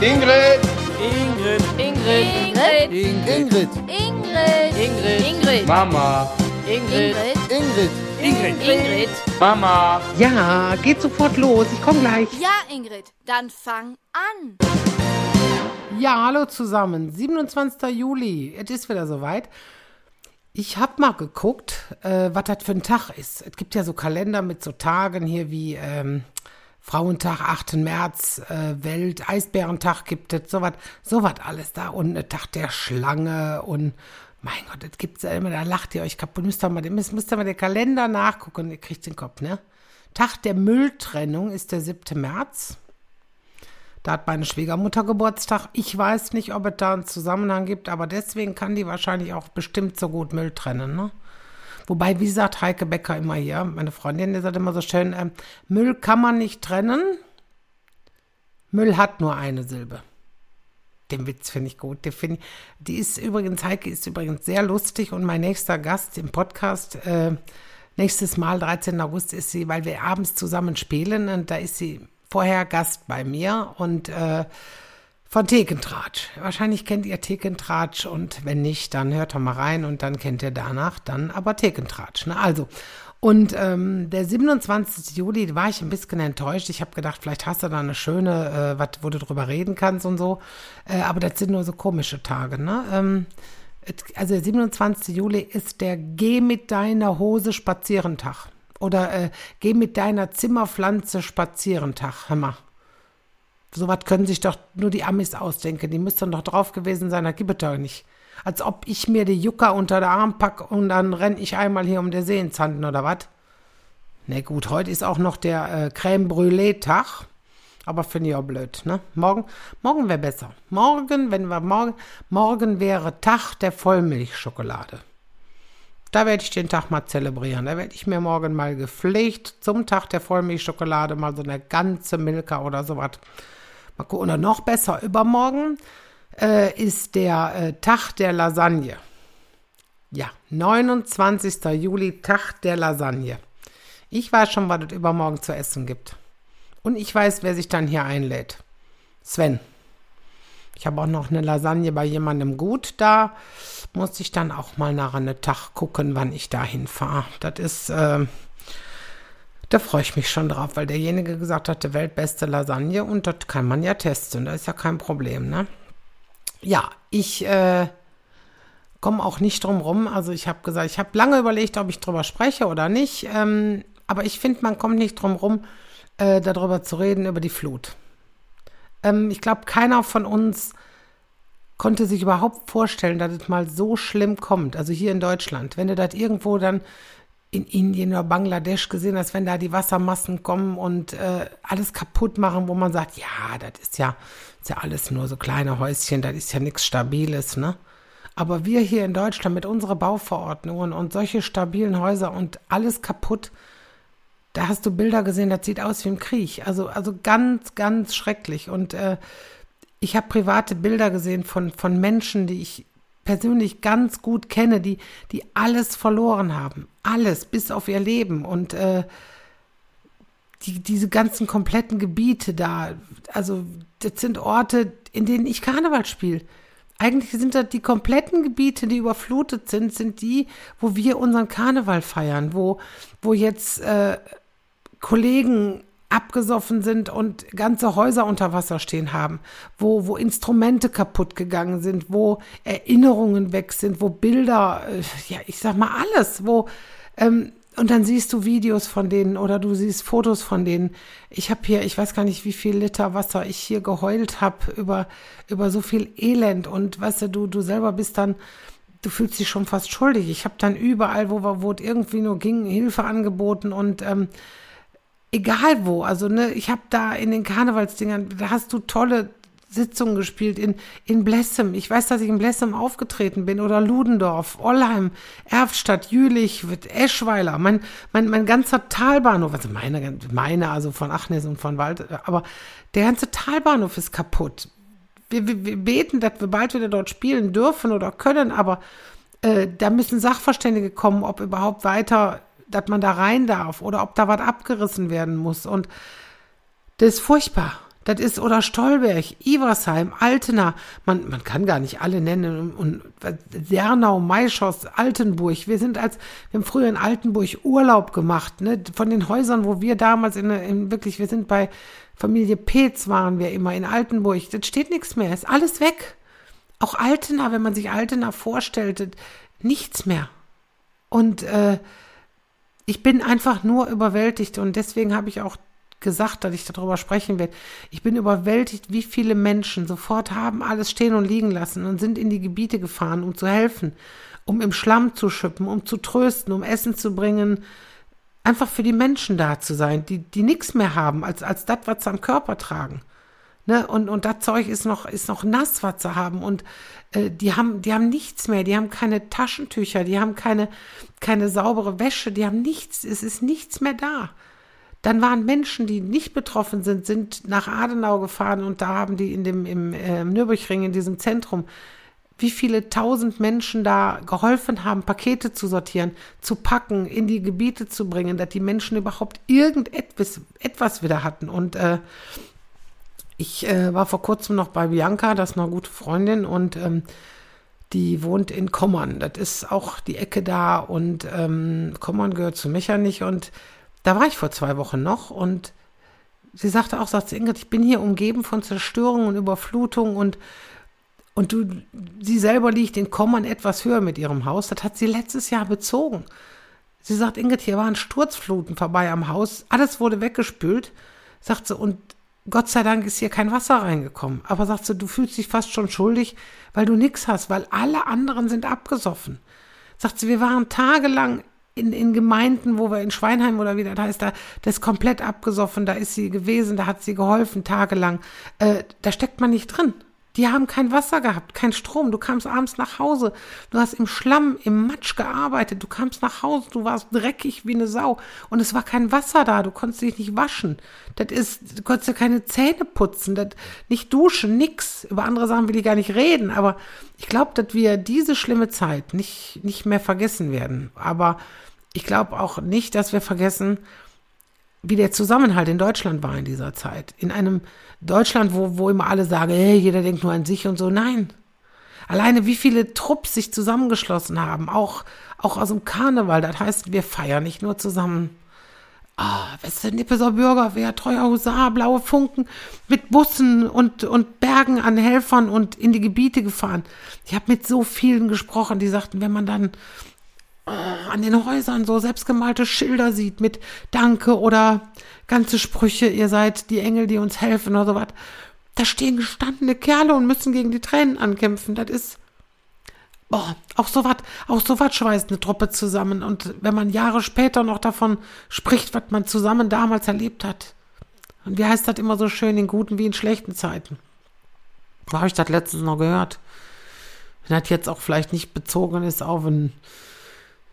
Ingrid. Ingrid. Ingrid. Ingrid. Ingrid. Ingrid. Ingrid. Mama. Ingrid. Ingrid. Ingrid. Ingrid. Mama. Ja, geht sofort los. Ich komme gleich. Ja, Ingrid, dann fang an. Ja, hallo zusammen. 27. Juli. Es ist wieder soweit. Ich habe mal geguckt, äh, was das für ein Tag ist. Es gibt ja so Kalender mit so Tagen hier wie ähm, Frauentag, 8. März, äh, Welt, Eisbärentag gibt es, sowas, sowas alles da. Und ein Tag der Schlange und mein Gott, das gibt's ja immer, da lacht ihr euch kaputt. Müsst ihr mal, müsst, müsst ihr mal den Kalender nachgucken, ihr kriegt den Kopf, ne? Tag der Mülltrennung ist der 7. März. Da hat meine Schwiegermutter Geburtstag. Ich weiß nicht, ob es da einen Zusammenhang gibt, aber deswegen kann die wahrscheinlich auch bestimmt so gut Müll trennen, ne? Wobei, wie sagt Heike Becker immer hier, meine Freundin, die sagt immer so schön, ähm, Müll kann man nicht trennen, Müll hat nur eine Silbe. Den Witz finde ich gut. Den find die ist übrigens, Heike ist übrigens sehr lustig und mein nächster Gast im Podcast, äh, nächstes Mal, 13. August, ist sie, weil wir abends zusammen spielen und da ist sie vorher Gast bei mir und äh, von Thekentratsch. Wahrscheinlich kennt ihr Thekentratsch und wenn nicht, dann hört doch mal rein und dann kennt ihr danach dann aber Thekentratsch. Ne? Also, und ähm, der 27. Juli war ich ein bisschen enttäuscht. Ich habe gedacht, vielleicht hast du da eine schöne, äh, was, wo du drüber reden kannst und so. Äh, aber das sind nur so komische Tage. Ne? Ähm, also der 27. Juli ist der Geh mit deiner Hose spazieren Tag. Oder äh, Geh mit deiner Zimmerpflanze spazieren Tag. Hör mal. Sowas können sich doch nur die Amis ausdenken. Die müssten doch drauf gewesen sein, das gibt es doch nicht. Als ob ich mir die Jucker unter der Arm packe und dann renn ich einmal hier um der See oder was? Ne gut, heute ist auch noch der äh, Crème Brûlée Tag. Aber finde ich auch blöd, ne? Morgen, morgen wäre besser. Morgen, wenn wir morgen, morgen wäre Tag der Vollmilchschokolade. Da werde ich den Tag mal zelebrieren. Da werde ich mir morgen mal gepflegt zum Tag der Vollmilchschokolade mal so eine ganze Milka oder sowas. Und noch besser, übermorgen äh, ist der äh, Tag der Lasagne. Ja, 29. Juli, Tag der Lasagne. Ich weiß schon, was es übermorgen zu essen gibt. Und ich weiß, wer sich dann hier einlädt. Sven. Ich habe auch noch eine Lasagne bei jemandem gut. Da muss ich dann auch mal nach einem Tag gucken, wann ich dahin fahre. Das ist, äh, da freue ich mich schon drauf, weil derjenige gesagt hat, der weltbeste Lasagne und das kann man ja testen. Da ist ja kein Problem, ne? Ja, ich äh, komme auch nicht drum rum. Also ich habe gesagt, ich habe lange überlegt, ob ich drüber spreche oder nicht. Ähm, aber ich finde, man kommt nicht drum rum, äh, darüber zu reden, über die Flut. Ähm, ich glaube, keiner von uns konnte sich überhaupt vorstellen, dass es mal so schlimm kommt. Also hier in Deutschland. Wenn du das irgendwo dann in Indien oder Bangladesch gesehen hast, wenn da die Wassermassen kommen und äh, alles kaputt machen, wo man sagt, ja, das ist ja, ist ja alles nur so kleine Häuschen, das ist ja nichts Stabiles, ne? Aber wir hier in Deutschland mit unseren Bauverordnungen und solche stabilen Häuser und alles kaputt, da hast du Bilder gesehen, das sieht aus wie im Krieg. Also, also ganz, ganz schrecklich. Und äh, ich habe private Bilder gesehen von, von Menschen, die ich persönlich ganz gut kenne, die, die alles verloren haben. Alles, bis auf ihr Leben. Und äh, die, diese ganzen kompletten Gebiete da, also das sind Orte, in denen ich Karneval spiele. Eigentlich sind das die kompletten Gebiete, die überflutet sind, sind die, wo wir unseren Karneval feiern, wo, wo jetzt äh, Kollegen abgesoffen sind und ganze Häuser unter Wasser stehen haben, wo, wo Instrumente kaputt gegangen sind, wo Erinnerungen weg sind, wo Bilder, äh, ja, ich sag mal alles, wo, ähm, und dann siehst du Videos von denen oder du siehst Fotos von denen. Ich habe hier, ich weiß gar nicht, wie viel Liter Wasser ich hier geheult habe über, über so viel Elend und weißt du, du, du selber bist dann, du fühlst dich schon fast schuldig. Ich habe dann überall, wo, wo es irgendwie nur ging, Hilfe angeboten und ähm, egal wo, also ne, ich habe da in den Karnevalsdingern, da hast du tolle Sitzungen gespielt in, in Blessem. Ich weiß, dass ich in Blessem aufgetreten bin oder Ludendorff, Ollheim, Erftstadt, Jülich, Eschweiler, mein, mein, mein ganzer Talbahnhof, also meine, meine, also von Achnes und von Wald, aber der ganze Talbahnhof ist kaputt. Wir, wir, wir beten, dass wir bald wieder dort spielen dürfen oder können, aber äh, da müssen Sachverständige kommen, ob überhaupt weiter, dass man da rein darf oder ob da was abgerissen werden muss. Und das ist furchtbar Das ist oder Stolberg, Iversheim, Altena. Man, man kann gar nicht alle nennen. Und, Sernau, Maischoss, Altenburg. Wir sind als, wir haben früher in Altenburg Urlaub gemacht, ne? Von den Häusern, wo wir damals in, in wirklich, wir sind bei Familie Petz waren wir immer in Altenburg. Das steht nichts mehr. Ist alles weg. Auch Altena, wenn man sich Altena vorstellt, nichts mehr. Und äh, ich bin einfach nur überwältigt und deswegen habe ich auch gesagt, dass ich darüber sprechen werde. Ich bin überwältigt, wie viele Menschen sofort haben alles stehen und liegen lassen und sind in die Gebiete gefahren, um zu helfen, um im Schlamm zu schippen, um zu trösten, um Essen zu bringen, einfach für die Menschen da zu sein, die, die nichts mehr haben, als, als das, was sie am Körper tragen. Ne? Und, und das Zeug ist noch, ist noch nass, was sie haben. Und äh, die haben, die haben nichts mehr, die haben keine Taschentücher, die haben keine, keine saubere Wäsche, die haben nichts, es ist nichts mehr da. Dann waren Menschen, die nicht betroffen sind, sind nach Adenau gefahren und da haben die in dem, im äh, Nürburgring, in diesem Zentrum, wie viele tausend Menschen da geholfen haben, Pakete zu sortieren, zu packen, in die Gebiete zu bringen, dass die Menschen überhaupt irgendetwas etwas wieder hatten. Und äh, ich äh, war vor kurzem noch bei Bianca, das ist eine gute Freundin und ähm, die wohnt in Kommern. Das ist auch die Ecke da und ähm, Kommern gehört zu Mechernich und da war ich vor zwei Wochen noch und sie sagte auch, sagt sie, Ingrid, ich bin hier umgeben von Zerstörung und Überflutung und und du, sie selber liegt in Kommern etwas höher mit ihrem Haus. Das hat sie letztes Jahr bezogen. Sie sagt, Ingrid, hier waren Sturzfluten vorbei am Haus. Alles wurde weggespült. Sagt sie, und Gott sei Dank ist hier kein Wasser reingekommen. Aber sagt sie, du fühlst dich fast schon schuldig, weil du nichts hast, weil alle anderen sind abgesoffen. Sagt sie, wir waren tagelang in, in Gemeinden, wo wir in Schweinheim oder wie das heißt, da, das ist komplett abgesoffen, da ist sie gewesen, da hat sie geholfen, tagelang. Äh, da steckt man nicht drin. Die haben kein Wasser gehabt, kein Strom. Du kamst abends nach Hause. Du hast im Schlamm, im Matsch gearbeitet. Du kamst nach Hause, du warst dreckig wie eine Sau. Und es war kein Wasser da. Du konntest dich nicht waschen. Das ist, du konntest ja keine Zähne putzen, das, nicht duschen, nix. Über andere Sachen will ich gar nicht reden. Aber ich glaube, dass wir diese schlimme Zeit nicht, nicht mehr vergessen werden. Aber ich glaube auch nicht, dass wir vergessen, wie der Zusammenhalt in Deutschland war in dieser Zeit. In einem Deutschland, wo, wo immer alle sagen, hey, jeder denkt nur an sich und so. Nein. Alleine wie viele Trupps sich zusammengeschlossen haben, auch, auch aus dem Karneval. Das heißt, wir feiern nicht nur zusammen. Ah, Westernippeser Bürgerwehr, treuer Husar, blaue Funken mit Bussen und, und Bergen an Helfern und in die Gebiete gefahren. Ich habe mit so vielen gesprochen, die sagten, wenn man dann oh, an den Häusern so selbstgemalte Schilder sieht mit Danke oder ganze Sprüche, ihr seid die Engel, die uns helfen oder sowas. Da stehen gestandene Kerle und müssen gegen die Tränen ankämpfen. Das ist, boah, auch sowas, auch sowas schweißt eine Truppe zusammen. Und wenn man Jahre später noch davon spricht, was man zusammen damals erlebt hat. Und wie heißt das immer so schön, in guten wie in schlechten Zeiten? Wo habe ich das letztens noch gehört? Wenn das jetzt auch vielleicht nicht bezogen ist auf ein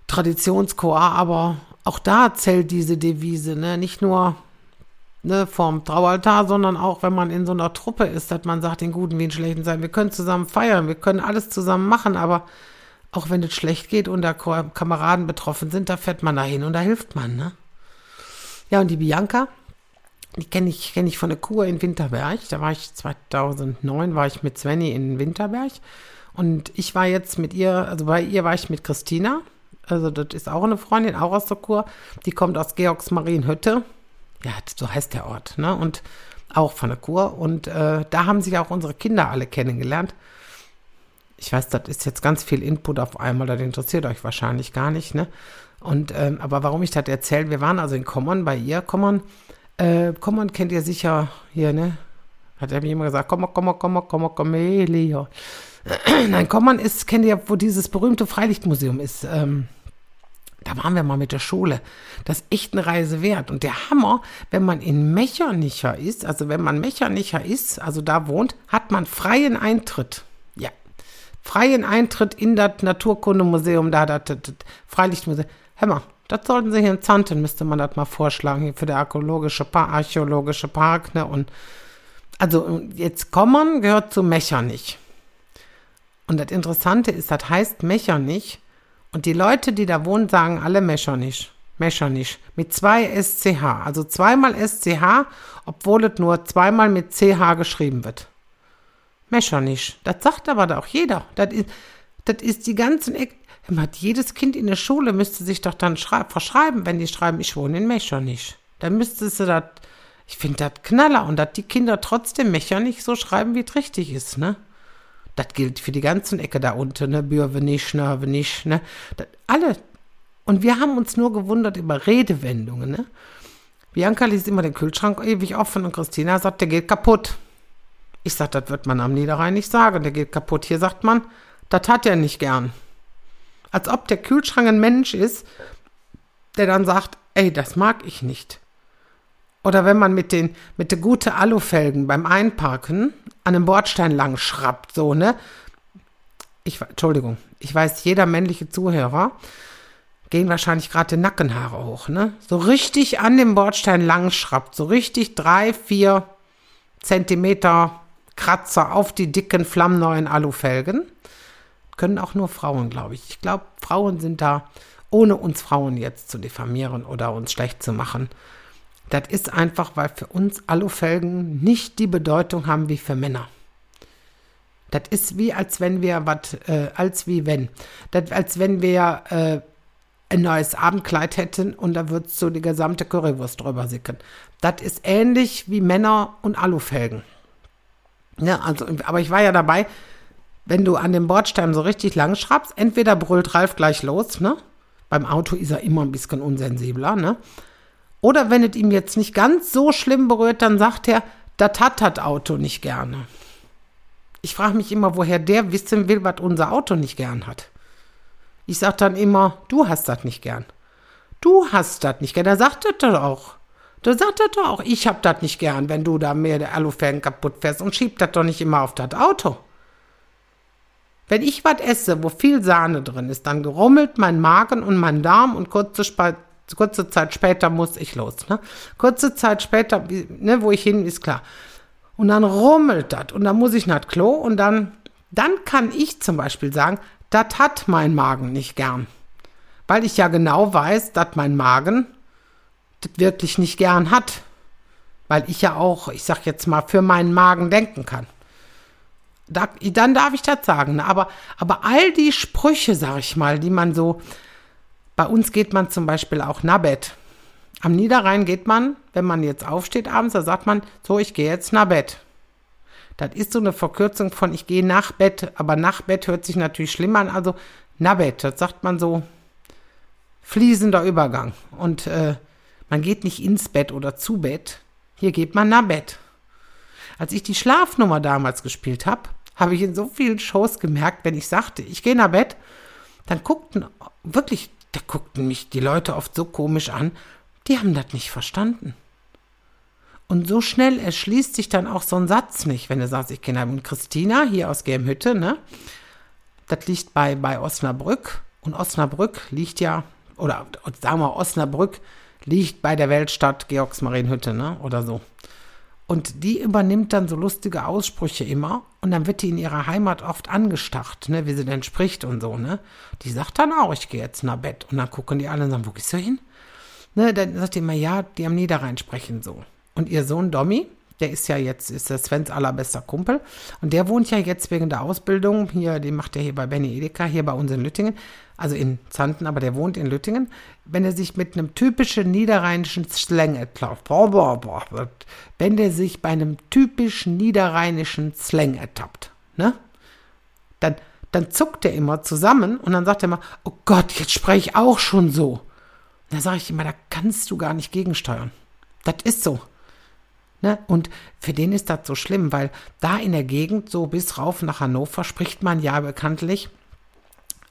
Traditionschor, aber auch da zählt diese Devise, ne? Nicht nur ne, vorm Traualtar, sondern auch, wenn man in so einer Truppe ist, dass man sagt, in guten wie in schlechten Zeiten, wir können zusammen feiern, wir können alles zusammen machen, aber auch wenn es schlecht geht und da Kameraden betroffen sind, da fährt man dahin und da hilft man, ne? Ja, und die Bianca, die kenne ich, kenne ich von der Kur in Winterberg. Da war ich 2009, war ich mit Svenny in Winterberg. Und ich war jetzt mit ihr, also bei ihr war ich mit Christina. Also das ist auch eine Freundin, auch aus der Kur. Die kommt aus Georgsmarienhütte. Ja, so heißt der Ort, ne? Und auch von der Kur. Und äh, da haben sich auch unsere Kinder alle kennengelernt. Ich weiß, das ist jetzt ganz viel Input auf einmal, das interessiert euch wahrscheinlich gar nicht, ne? Und, ähm, aber warum ich das erzähle, wir waren also in Kommern bei ihr. Kommern, äh, Kommern kennt ihr sicher hier, ne? Hat er mir immer gesagt, komm, komm, komm, komm, komm, Leo. Nein, Kommern ist, kennt ihr, wo dieses berühmte Freilichtmuseum ist. Ähm, da waren wir mal mit der Schule. Das ist echt eine Reise wert. Und der Hammer, wenn man in Mechanicher ist, also wenn man Mechanicher ist, also da wohnt, hat man freien Eintritt. Ja. Freien Eintritt in das Naturkundemuseum, da, das, das, das Freilichtmuseum. Hör mal, das sollten Sie hier in Zanten, müsste man das mal vorschlagen, hier für der archäologische, Park, archäologische Park, ne, und, also, jetzt Kommern gehört zu Mechernich. Und das Interessante ist, das heißt Mechernich, und die Leute, die da wohnen, sagen alle Mechernich. Mechanisch. Mit zwei SCH. Also zweimal SCH, obwohl es nur zweimal mit CH geschrieben wird. Mechanisch. Das sagt aber auch jeder. Das ist, das ist die ganzen Eck. Jedes Kind in der Schule müsste sich doch dann verschreiben, wenn die schreiben, ich wohne in Mechanisch. Dann müsste sie das, ich finde das Knaller und dass die Kinder trotzdem Mechanisch so schreiben, wie es richtig ist, ne? Das gilt für die ganzen Ecke da unten, ne? Bürwenisch, Nörwenisch, ne? Das, alle. Und wir haben uns nur gewundert über Redewendungen, ne? Bianca liest immer den Kühlschrank ewig offen und Christina sagt, der geht kaputt. Ich sag, das wird man am Niederrhein nicht sagen, der geht kaputt. Hier sagt man, das hat er nicht gern. Als ob der Kühlschrank ein Mensch ist, der dann sagt, ey, das mag ich nicht. Oder wenn man mit den, mit den guten Alufelgen beim Einparken an einem Bordstein lang schrappt, so, ne? Ich, Entschuldigung, ich weiß, jeder männliche Zuhörer gehen wahrscheinlich gerade die Nackenhaare hoch, ne? So richtig an dem Bordstein lang schrappt, so richtig drei, vier Zentimeter Kratzer auf die dicken, flammneuen Alufelgen. Können auch nur Frauen, glaube ich. Ich glaube, Frauen sind da, ohne uns Frauen jetzt zu diffamieren oder uns schlecht zu machen, das ist einfach, weil für uns Alufelgen nicht die Bedeutung haben wie für Männer. Das ist wie, als wenn wir, was, äh, als wie wenn. Das, als wenn wir äh, ein neues Abendkleid hätten und da wird so die gesamte Currywurst drüber sicken. Das ist ähnlich wie Männer und Alufelgen. Ja, also, aber ich war ja dabei, wenn du an dem Bordstein so richtig lang schraubst, entweder brüllt Ralf gleich los, ne? Beim Auto ist er immer ein bisschen unsensibler, ne? Oder wenn es ihm jetzt nicht ganz so schlimm berührt, dann sagt er, das hat das Auto nicht gerne. Ich frage mich immer, woher der wissen will, was unser Auto nicht gern hat. Ich sage dann immer, du hast das nicht gern. Du hast das nicht gern. Er sagt das doch auch. Du sagt das doch auch, ich hab das nicht gern, wenn du da mir der Alufelgen kaputt fährst und schieb das doch nicht immer auf das Auto. Wenn ich was esse, wo viel Sahne drin ist, dann gerummelt mein Magen und mein Darm und kurze kurze Zeit später muss ich los. Ne? Kurze Zeit später, ne, wo ich hin, ist klar. Und dann rummelt das und dann muss ich nach Klo und dann, dann kann ich zum Beispiel sagen, das hat mein Magen nicht gern. Weil ich ja genau weiß, dass mein Magen das wirklich nicht gern hat. Weil ich ja auch, ich sag jetzt mal, für meinen Magen denken kann. Da, dann darf ich das sagen. Ne? Aber, aber all die Sprüche, sag ich mal, die man so, bei uns geht man zum Beispiel auch Nabet. Am Niederrhein geht man, wenn man jetzt aufsteht abends, da sagt man, so, ich gehe jetzt nach Bett. Das ist so eine Verkürzung von ich gehe nach Bett, aber nach Bett hört sich natürlich schlimm an, also Nabet, das sagt man so fließender Übergang. Und äh, man geht nicht ins Bett oder zu Bett, hier geht man nach Bett. Als ich die Schlafnummer damals gespielt habe, habe ich in so vielen Shows gemerkt, wenn ich sagte, ich gehe nach Bett, dann guckten wirklich da guckten mich die Leute oft so komisch an, die haben das nicht verstanden. Und so schnell erschließt sich dann auch so ein Satz nicht, wenn du sagst, ich kenne einen Christina hier aus Gelmhütte, ne? Das liegt bei, bei Osnabrück. Und Osnabrück liegt ja, oder sagen wir, Osnabrück liegt bei der Weltstadt Georgsmarienhütte, ne? Oder so. Und die übernimmt dann so lustige Aussprüche immer und dann wird die in ihrer Heimat oft angestacht, ne, wie sie denn spricht und so, ne. Die sagt dann auch, ich gehe jetzt nach Bett. Und dann gucken die alle und sagen, wo gehst du hin? Ne, dann sagt die immer, ja, die am Niederrhein sprechen so. Und ihr Sohn Dommy, der ist ja jetzt, ist der Svens allerbester Kumpel. Und der wohnt ja jetzt wegen der Ausbildung hier, den macht er hier bei Benny Edeka, hier bei uns in Lüttingen also in Zanten, aber der wohnt in Lüttingen, wenn er sich mit einem typischen niederrheinischen Slang ertappt, wenn der sich bei einem typischen niederrheinischen Slang ertappt, ne? Dann, dann zuckt er immer zusammen und dann sagt er immer, oh Gott, jetzt spreche ich auch schon so. Da sage ich immer, da kannst du gar nicht gegensteuern. Das ist so. Ne? Und für den ist das so schlimm, weil da in der Gegend, so bis rauf nach Hannover, spricht man ja bekanntlich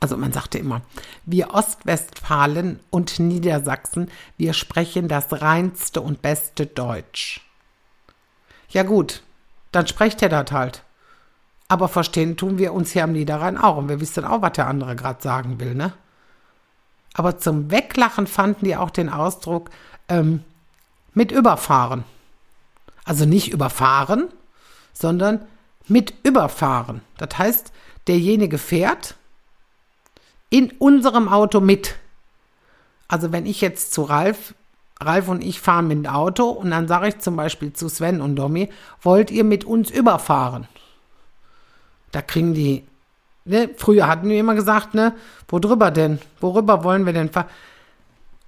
also man sagte immer, wir Ostwestfalen und Niedersachsen, wir sprechen das reinste und beste Deutsch. Ja gut, dann sprecht er das halt. Aber verstehen tun wir uns hier am Niederrhein auch und wir wissen auch, was der andere gerade sagen will, ne? Aber zum Weglachen fanden die auch den Ausdruck ähm, mit überfahren. Also nicht überfahren, sondern mit überfahren. Das heißt, derjenige fährt in unserem Auto mit. Also wenn ich jetzt zu Ralf, Ralf und ich fahren mit dem Auto und dann sage ich zum Beispiel zu Sven und Domi, wollt ihr mit uns überfahren? Da kriegen die, ne, früher hatten wir immer gesagt, ne, wo drüber denn? Worüber wollen wir denn fahren?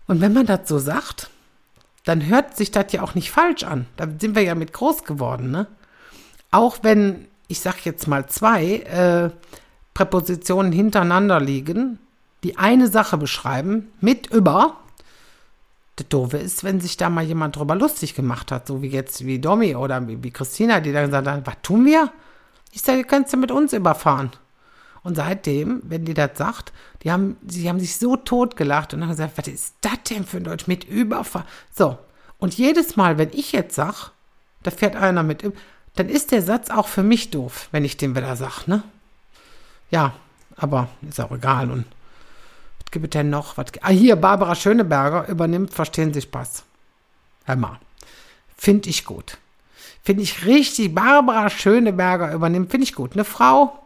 Und wenn man das so sagt, dann hört sich das ja auch nicht falsch an. Da sind wir ja mit groß geworden, ne? Auch wenn, ich sag jetzt mal zwei äh, Präpositionen hintereinander liegen, die eine Sache beschreiben, mit über. Das Doofe ist, wenn sich da mal jemand drüber lustig gemacht hat, so wie jetzt wie Domi oder wie, wie Christina, die dann gesagt hat, was tun wir? Ich sage, kannst du mit uns überfahren. Und seitdem, wenn die das sagt, die haben, sie haben sich so totgelacht und haben gesagt, was ist das denn für ein Deutsch mit Überfahren? So. Und jedes Mal, wenn ich jetzt sag, da fährt einer mit, dann ist der Satz auch für mich doof, wenn ich den wieder sag, ne? Ja, aber ist auch egal. Und was gibt es denn noch? Was, ah, hier, Barbara Schöneberger übernimmt Verstehen Sie Spaß. Hör mal. Finde ich gut. Finde ich richtig. Barbara Schöneberger übernimmt, finde ich gut. Eine Frau,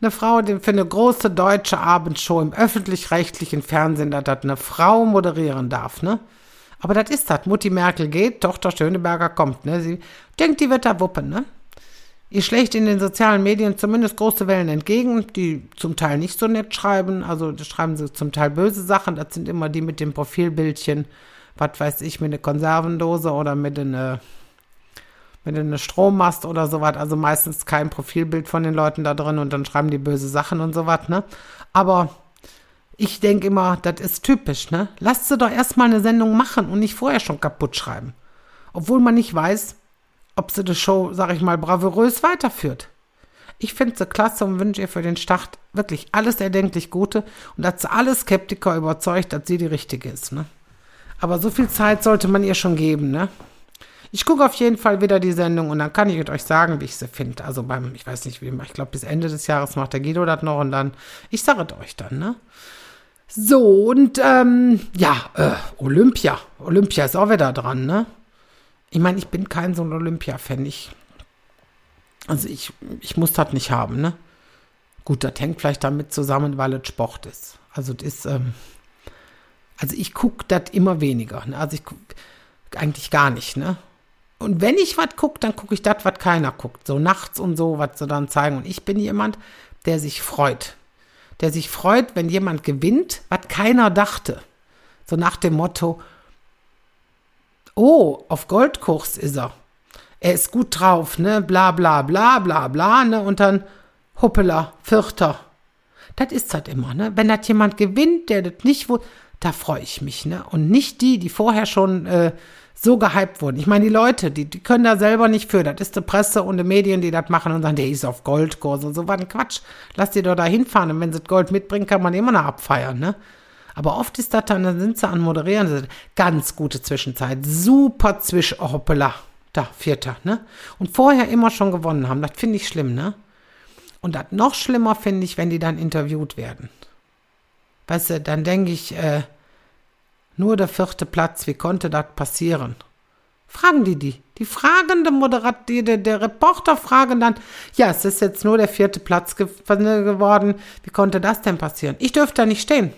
eine Frau, die für eine große deutsche Abendshow im öffentlich-rechtlichen Fernsehen, dass das eine Frau moderieren darf, ne? Aber das ist das. Mutti Merkel geht, Tochter Schöneberger kommt, ne? Sie denkt, die wird da wuppen, ne? Ihr schlägt in den sozialen Medien zumindest große Wellen entgegen, die zum Teil nicht so nett schreiben. Also schreiben sie zum Teil böse Sachen. Das sind immer die mit dem Profilbildchen, was weiß ich, mit einer Konservendose oder mit einer mit einer Strommast oder sowas. Also meistens kein Profilbild von den Leuten da drin und dann schreiben die böse Sachen und sowas, ne? Aber ich denke immer, das ist typisch, ne? Lasst sie doch erstmal eine Sendung machen und nicht vorher schon kaputt schreiben. Obwohl man nicht weiß, ob sie die Show, sag ich mal, bravourös weiterführt. Ich finde sie klasse und wünsche ihr für den Start wirklich alles erdenklich Gute und dass sie alle Skeptiker überzeugt, dass sie die Richtige ist. Ne? Aber so viel Zeit sollte man ihr schon geben. Ne? Ich gucke auf jeden Fall wieder die Sendung und dann kann ich euch sagen, wie ich sie finde. Also beim, ich weiß nicht, wie, ich glaube, bis Ende des Jahres macht der Guido das noch und dann, ich sage es euch dann. Ne? So, und ähm, ja, äh, Olympia. Olympia ist auch wieder dran, ne? Ich meine, ich bin kein so ein Olympia-Fan. Ich, also ich, ich muss das nicht haben, ne? Gut, das hängt vielleicht damit zusammen, weil es Sport ist. Also das ist, ähm, also ich gucke das immer weniger. Ne? Also ich gucke eigentlich gar nicht, ne? Und wenn ich was gucke, dann gucke ich das, was keiner guckt. So nachts und so, was sie dann zeigen. Und ich bin jemand, der sich freut. Der sich freut, wenn jemand gewinnt, was keiner dachte. So nach dem Motto, oh, auf Goldkurs ist er. Er ist gut drauf, ne? Bla bla bla bla bla, ne? Und dann Huppela, Vierter. Das ist halt immer, ne? Wenn das jemand gewinnt, der das nicht wohl, da freue ich mich, ne? Und nicht die, die vorher schon äh, so gehypt wurden. Ich meine, die Leute, die, die können da selber nicht für. Das ist die Presse und die Medien, die das machen und sagen, der ist auf Goldkurs und so. Was ein Quatsch. Lass die doch da hinfahren und wenn sie das Gold mitbringen, kann man immer noch abfeiern, ne? Aber oft ist das dann, dann sind sie an Moderieren, ganz gute Zwischenzeit, super Zwisch, oh, hoppala, da, Vierter, ne? Und vorher immer schon gewonnen haben, das finde ich schlimm, ne? Und das noch schlimmer finde ich, wenn die dann interviewt werden. Weißt du, dann denke ich, äh, nur der vierte Platz, wie konnte das passieren? Fragen die die. Die fragende Moderat, die, der, der Reporter fragen dann, ja, es ist jetzt nur der vierte Platz ge geworden, wie konnte das denn passieren? Ich dürfte da nicht stehen.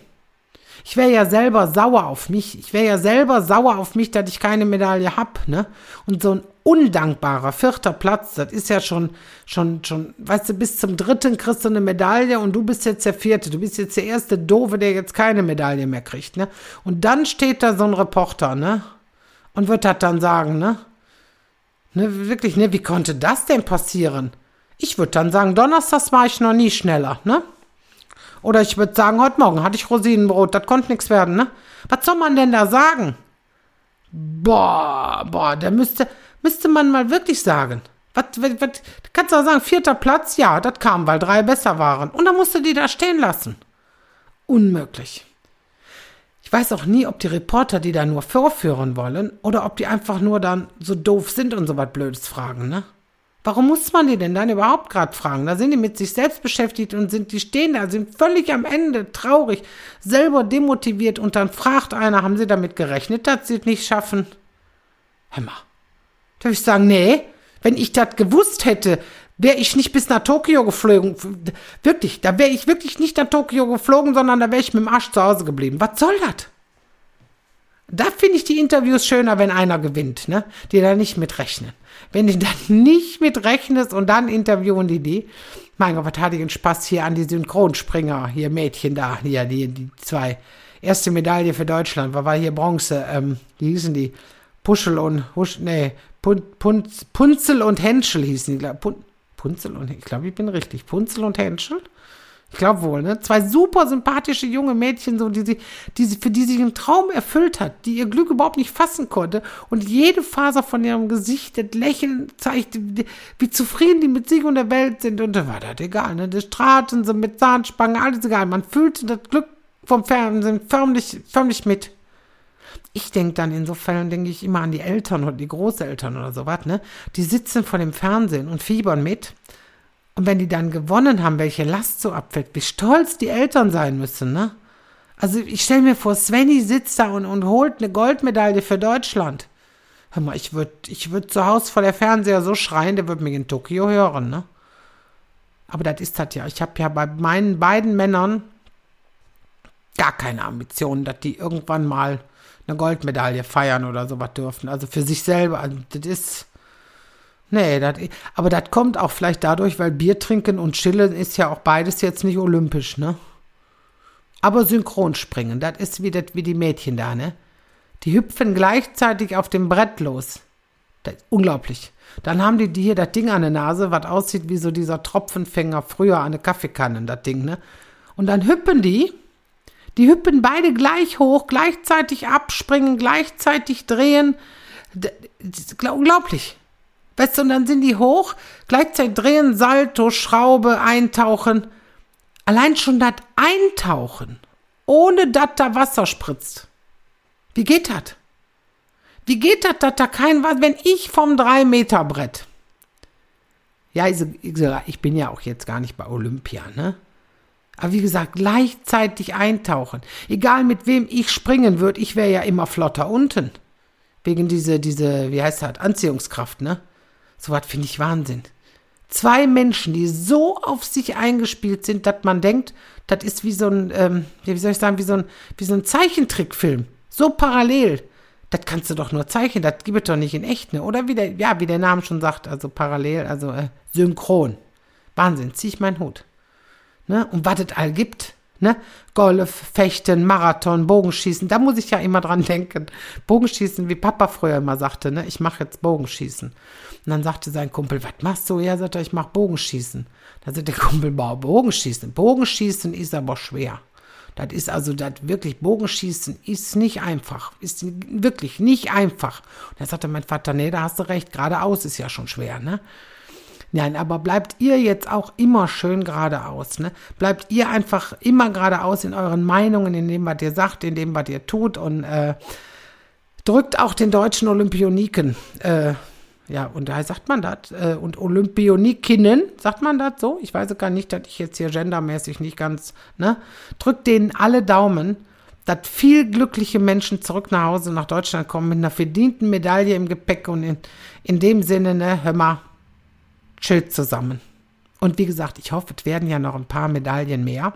Ich wäre ja selber sauer auf mich. Ich wäre ja selber sauer auf mich, dass ich keine Medaille hab, ne? Und so ein undankbarer vierter Platz, das ist ja schon, schon, schon, weißt du, bis zum dritten kriegst du eine Medaille und du bist jetzt der vierte. Du bist jetzt der erste Doofe, der jetzt keine Medaille mehr kriegt, ne? Und dann steht da so ein Reporter, ne? Und wird das dann sagen, ne? Ne, wirklich, ne? Wie konnte das denn passieren? Ich würde dann sagen, Donnerstags war ich noch nie schneller, ne? Oder ich würde sagen, heute Morgen hatte ich Rosinenbrot, das konnte nichts werden, ne? Was soll man denn da sagen? Boah, boah, da müsste, müsste man mal wirklich sagen. Was, was, was, kannst du auch sagen, vierter Platz? Ja, das kam, weil drei besser waren. Und dann musst du die da stehen lassen. Unmöglich. Ich weiß auch nie, ob die Reporter die da nur vorführen wollen oder ob die einfach nur dann so doof sind und so was Blödes fragen, ne? Warum muss man die denn dann überhaupt gerade fragen? Da sind die mit sich selbst beschäftigt und sind, die stehen da, sind völlig am Ende, traurig, selber demotiviert und dann fragt einer, haben sie damit gerechnet, dass sie es nicht schaffen? Hör mal. Darf ich sagen, nee, wenn ich das gewusst hätte, wäre ich nicht bis nach Tokio geflogen. Wirklich, da wäre ich wirklich nicht nach Tokio geflogen, sondern da wäre ich mit dem Arsch zu Hause geblieben. Was soll das? Da finde ich die Interviews schöner, wenn einer gewinnt, ne? Die da nicht mitrechnen. Wenn die dann nicht mitrechnest und dann interviewen die die. Mein Gott, was hatte ich einen Spaß hier an die Synchronspringer, hier Mädchen da, hier, die, die zwei. Erste Medaille für Deutschland, war, war hier Bronze, ähm, wie hießen die? Puschel und, Husch, nee, Pun, Pun, Punzel und Henschel hießen die, Pun, Punzel und, ich glaube, ich bin richtig, Punzel und Henschel? Ich glaube wohl, ne? Zwei super sympathische junge Mädchen, so, die sie, die sie, für die sich ein Traum erfüllt hat, die ihr Glück überhaupt nicht fassen konnte und jede Faser von ihrem Gesicht, das Lächeln zeigte, wie, zufrieden die mit sich und der Welt sind und da war das egal, ne? Da strahlten sie mit Zahnspangen, alles egal. Man fühlte das Glück vom Fernsehen förmlich, förmlich mit. Ich denke dann in so Fällen, denke ich immer an die Eltern oder die Großeltern oder sowas, ne? Die sitzen vor dem Fernsehen und fiebern mit. Und wenn die dann gewonnen haben, welche Last so abfällt, wie stolz die Eltern sein müssen, ne? Also ich stelle mir vor, Svenny sitzt da und, und holt eine Goldmedaille für Deutschland. Hör mal, ich würde ich würd zu Hause vor der Fernseher so schreien, der würde mich in Tokio hören, ne? Aber das ist das ja. Ich habe ja bei meinen beiden Männern gar keine Ambitionen, dass die irgendwann mal eine Goldmedaille feiern oder sowas dürfen. Also für sich selber. Also das ist Nee, dat, aber das kommt auch vielleicht dadurch, weil Bier trinken und chillen ist ja auch beides jetzt nicht olympisch, ne? Aber Synchronspringen, das ist wie, das, wie die Mädchen da, ne? Die hüpfen gleichzeitig auf dem Brett los. Das, unglaublich. Dann haben die, die hier das Ding an der Nase, was aussieht wie so dieser Tropfenfänger früher an der Kaffeekanne, das Ding, ne? Und dann hüppen die, die hüppen beide gleich hoch, gleichzeitig abspringen, gleichzeitig drehen. Das ist unglaublich. Weißt du, und dann sind die hoch, gleichzeitig drehen, Salto, Schraube, eintauchen. Allein schon das Eintauchen, ohne dass da Wasser spritzt. Wie geht das? Wie geht das, dass da kein Wasser, wenn ich vom 3-Meter-Brett, ja, ich bin ja auch jetzt gar nicht bei Olympia, ne? Aber wie gesagt, gleichzeitig eintauchen. Egal mit wem ich springen würde, ich wäre ja immer flotter unten. Wegen diese, diese, wie heißt das, Anziehungskraft, ne? So was finde ich Wahnsinn. Zwei Menschen, die so auf sich eingespielt sind, dass man denkt, das ist wie so ein, ähm, wie soll ich sagen, wie so ein, wie so ein Zeichentrickfilm. So parallel. Das kannst du doch nur zeichnen, das gibt es doch nicht in echt, ne? Oder wie der, ja, wie der Name schon sagt, also parallel, also äh, synchron. Wahnsinn, zieh ich meinen Hut. Ne? Und was es all gibt, Ne? Golf, Fechten, Marathon, Bogenschießen, da muss ich ja immer dran denken. Bogenschießen, wie Papa früher immer sagte, ne? ich mache jetzt Bogenschießen. Und dann sagte sein Kumpel, was machst du? Ja, sagt er, ich mache Bogenschießen. Da sagt der Kumpel, boah, Bogenschießen. Bogenschießen ist aber schwer. Das ist also, das wirklich, Bogenschießen ist nicht einfach. Ist wirklich nicht einfach. Und da sagte mein Vater, nee, da hast du recht, geradeaus ist ja schon schwer, ne? Nein, aber bleibt ihr jetzt auch immer schön geradeaus, ne? Bleibt ihr einfach immer geradeaus in euren Meinungen, in dem, was ihr sagt, in dem, was ihr tut und äh, drückt auch den deutschen Olympioniken. Äh, ja, und da sagt man das. Äh, und Olympionikinnen, sagt man das so? Ich weiß gar nicht, dass ich jetzt hier gendermäßig nicht ganz, ne? Drückt denen alle Daumen, dass viel glückliche Menschen zurück nach Hause, nach Deutschland kommen mit einer verdienten Medaille im Gepäck und in, in dem Sinne, ne, hör mal, chillt zusammen. Und wie gesagt, ich hoffe, es werden ja noch ein paar Medaillen mehr.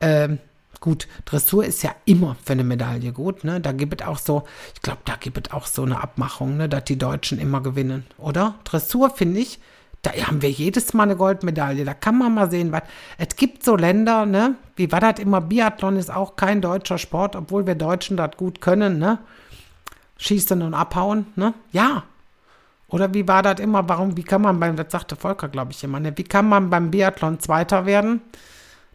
Ähm, gut, Dressur ist ja immer für eine Medaille gut, ne? Da gibt es auch so, ich glaube, da gibt es auch so eine Abmachung, ne, dass die Deutschen immer gewinnen, oder? Dressur finde ich, da haben wir jedes Mal eine Goldmedaille. Da kann man mal sehen, was. Es gibt so Länder, ne? Wie war das immer? Biathlon ist auch kein deutscher Sport, obwohl wir Deutschen das gut können, ne? Schießen und abhauen, ne? Ja, oder wie war das immer? Warum, wie kann man beim, das sagte Volker, glaube ich, immer, ne? wie kann man beim Biathlon Zweiter werden?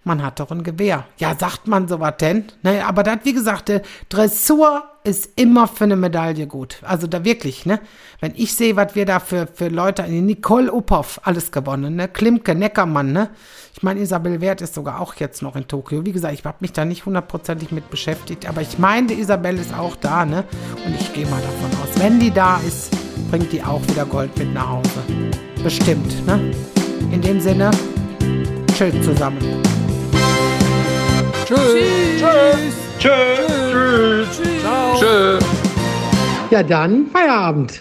Man hat doch ein Gewehr. Ja, sagt man sowas denn? Ne, aber das, wie gesagt, Dressur ist immer für eine Medaille gut. Also da wirklich, ne? Wenn ich sehe, was wir da für, für Leute, Nicole Uphoff, alles gewonnen, ne? Klimke, Neckermann, ne? Ich meine, Isabel Wert ist sogar auch jetzt noch in Tokio. Wie gesagt, ich habe mich da nicht hundertprozentig mit beschäftigt, aber ich meine, Isabel ist auch da, ne? Und ich gehe mal davon aus, wenn die da ist, bringt die auch wieder Gold mit nach Hause. Bestimmt, ne? In dem Sinne, chillt zusammen. Tschüss. Tschüss. Tschüss. Tschüss. Tschüss. Ja, dann Feierabend.